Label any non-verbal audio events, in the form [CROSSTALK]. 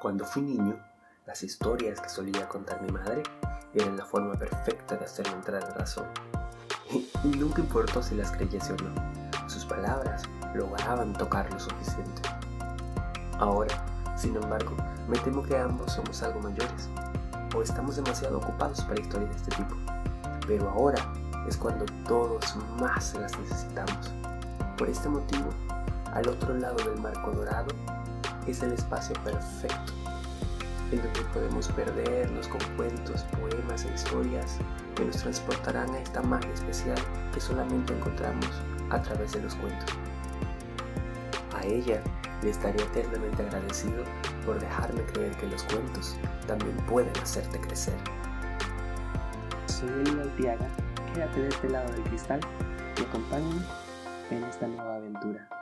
Cuando fui niño, las historias que solía contar mi madre eran la forma perfecta de hacerme entrar en razón. [LAUGHS] Y nunca importó si las creyese o no, sus palabras lograban tocar lo suficiente. Ahora, sin embargo, me temo que ambos somos algo mayores, o estamos demasiado ocupados para historias de este tipo. Pero ahora es cuando todos más las necesitamos. Por este motivo, al otro lado del marco dorado es el espacio perfecto en donde podemos perdernos con cuentos, poemas e historias que nos transportarán a esta magia especial que solamente encontramos a través de los cuentos. A ella le estaré eternamente agradecido por dejarme creer que los cuentos también pueden hacerte crecer. Soy Eli Altiaga, quédate de este lado del cristal y acompáñame en esta nueva aventura.